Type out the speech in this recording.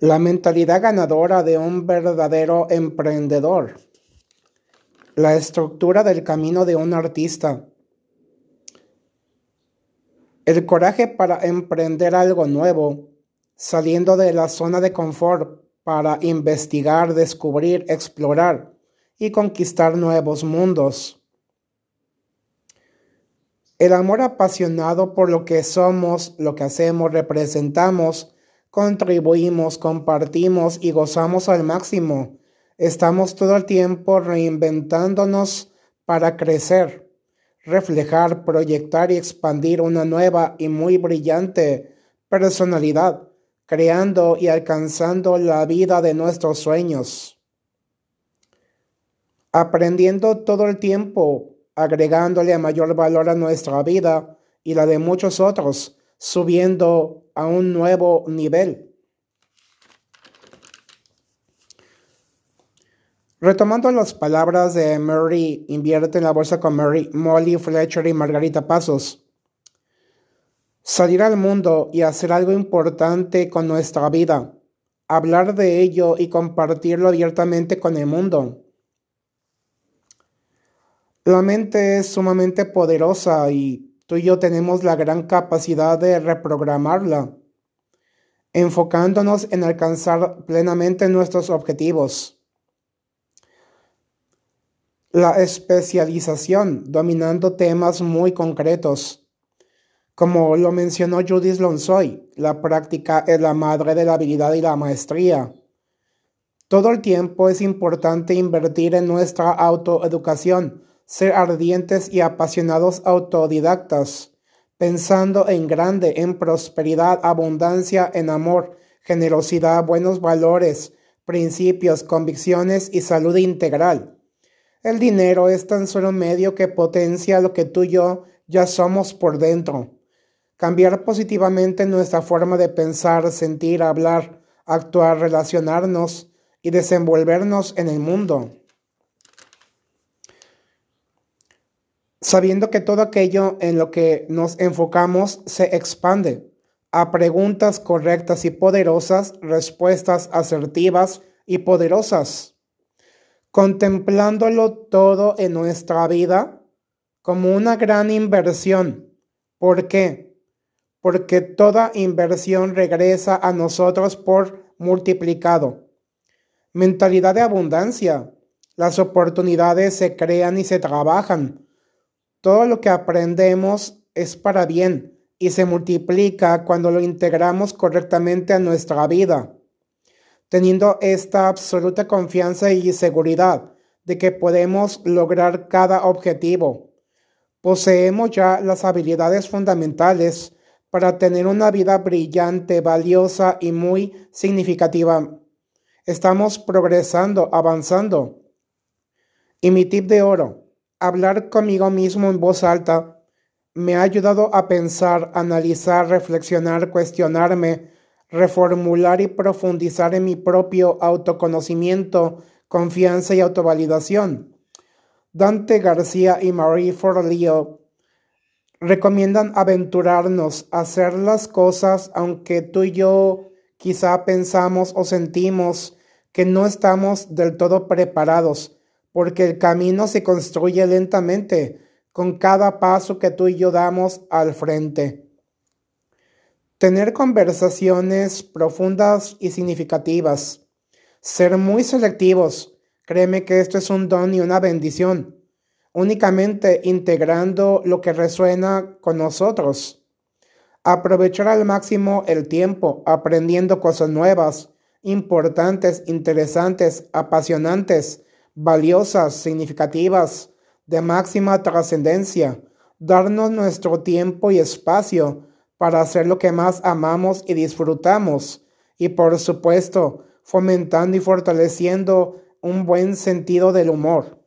La mentalidad ganadora de un verdadero emprendedor. La estructura del camino de un artista. El coraje para emprender algo nuevo, saliendo de la zona de confort para investigar, descubrir, explorar y conquistar nuevos mundos. El amor apasionado por lo que somos, lo que hacemos, representamos, contribuimos, compartimos y gozamos al máximo. Estamos todo el tiempo reinventándonos para crecer, reflejar, proyectar y expandir una nueva y muy brillante personalidad, creando y alcanzando la vida de nuestros sueños. Aprendiendo todo el tiempo, agregándole mayor valor a nuestra vida y la de muchos otros, subiendo a un nuevo nivel. Retomando las palabras de Mary, invierte en la bolsa con Mary, Molly Fletcher y Margarita Pasos. Salir al mundo y hacer algo importante con nuestra vida, hablar de ello y compartirlo abiertamente con el mundo. La mente es sumamente poderosa y tú y yo tenemos la gran capacidad de reprogramarla, enfocándonos en alcanzar plenamente nuestros objetivos. La especialización, dominando temas muy concretos. Como lo mencionó Judith Lonsoy, la práctica es la madre de la habilidad y la maestría. Todo el tiempo es importante invertir en nuestra autoeducación ser ardientes y apasionados autodidactas, pensando en grande, en prosperidad, abundancia, en amor, generosidad, buenos valores, principios, convicciones y salud integral. El dinero es tan solo un medio que potencia lo que tú y yo ya somos por dentro. Cambiar positivamente nuestra forma de pensar, sentir, hablar, actuar, relacionarnos y desenvolvernos en el mundo. Sabiendo que todo aquello en lo que nos enfocamos se expande a preguntas correctas y poderosas, respuestas asertivas y poderosas, contemplándolo todo en nuestra vida como una gran inversión. ¿Por qué? Porque toda inversión regresa a nosotros por multiplicado. Mentalidad de abundancia. Las oportunidades se crean y se trabajan todo lo que aprendemos es para bien y se multiplica cuando lo integramos correctamente a nuestra vida, teniendo esta absoluta confianza y seguridad de que podemos lograr cada objetivo. Poseemos ya las habilidades fundamentales para tener una vida brillante, valiosa y muy significativa. Estamos progresando, avanzando. Y mi tip de oro, Hablar conmigo mismo en voz alta me ha ayudado a pensar, analizar, reflexionar, cuestionarme, reformular y profundizar en mi propio autoconocimiento, confianza y autovalidación. Dante García y Marie Forleo recomiendan aventurarnos a hacer las cosas aunque tú y yo quizá pensamos o sentimos que no estamos del todo preparados porque el camino se construye lentamente con cada paso que tú y yo damos al frente. Tener conversaciones profundas y significativas. Ser muy selectivos. Créeme que esto es un don y una bendición. Únicamente integrando lo que resuena con nosotros. Aprovechar al máximo el tiempo aprendiendo cosas nuevas, importantes, interesantes, apasionantes, valiosas, significativas, de máxima trascendencia, darnos nuestro tiempo y espacio para hacer lo que más amamos y disfrutamos, y por supuesto, fomentando y fortaleciendo un buen sentido del humor.